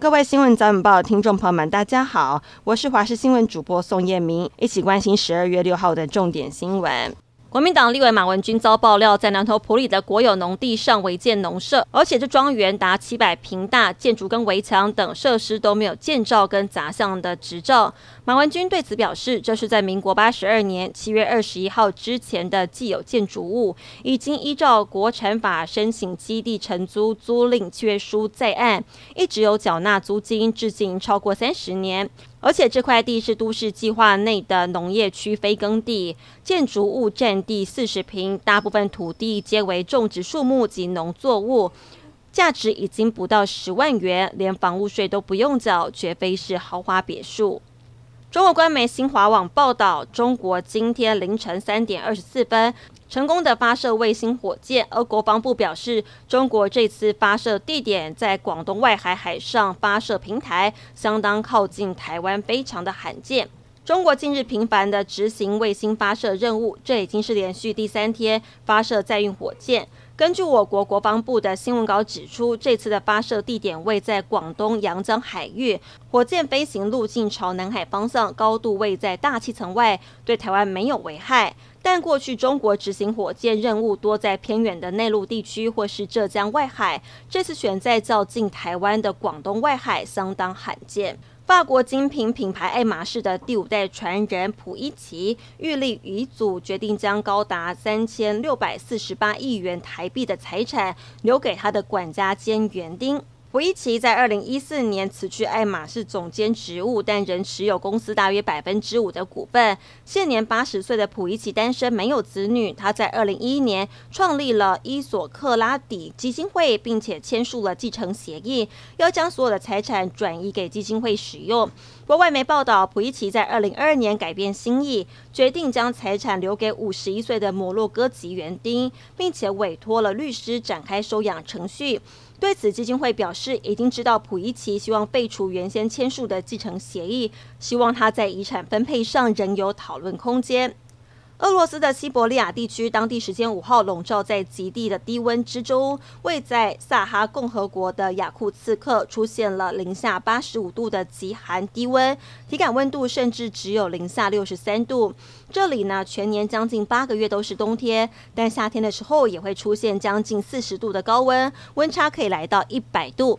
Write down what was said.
各位新闻早晚报的听众朋友们，大家好，我是华视新闻主播宋燕明，一起关心十二月六号的重点新闻。国民党立委马文君遭爆料，在南投埔里的国有农地上违建农舍，而且这庄园达七百坪大，建筑跟围墙等设施都没有建造跟杂项的执照。马文君对此表示，这是在民国八十二年七月二十一号之前的既有建筑物，已经依照国产法申请基地承租租赁契约书在案，一直有缴纳租金，至今超过三十年。而且这块地是都市计划内的农业区非耕地，建筑物占地四十坪，大部分土地皆为种植树木及农作物，价值已经不到十万元，连房屋税都不用缴，绝非是豪华别墅。中国官媒新华网报道，中国今天凌晨三点二十四分，成功的发射卫星火箭，而国防部表示，中国这次发射地点在广东外海海上发射平台，相当靠近台湾，非常的罕见。中国近日频繁的执行卫星发射任务，这已经是连续第三天发射载运火箭。根据我国国防部的新闻稿指出，这次的发射地点位在广东阳江海域，火箭飞行路径朝南海方向，高度位在大气层外，对台湾没有危害。但过去中国执行火箭任务多在偏远的内陆地区或是浙江外海，这次选在较近台湾的广东外海，相当罕见。法国精品品牌爱马仕的第五代传人普伊奇，遇立遗嘱，决定将高达三千六百四十八亿元台币的财产留给他的管家兼园丁。普伊奇在二零一四年辞去爱马仕总监职务，但仍持有公司大约百分之五的股份。现年八十岁的普伊奇单身，没有子女。他在二零一一年创立了伊索克拉底基金会，并且签署了继承协议，要将所有的财产转移给基金会使用。国外媒报道，普伊奇在二零二二年改变心意，决定将财产留给五十一岁的摩洛哥籍园丁，并且委托了律师展开收养程序。对此，基金会表示已经知道普伊奇希望废除原先签署的继承协议，希望他在遗产分配上仍有讨论空间。俄罗斯的西伯利亚地区，当地时间五号笼罩在极地的低温之中。位在萨哈共和国的雅库茨克出现了零下八十五度的极寒低温，体感温度甚至只有零下六十三度。这里呢，全年将近八个月都是冬天，但夏天的时候也会出现将近四十度的高温，温差可以来到一百度。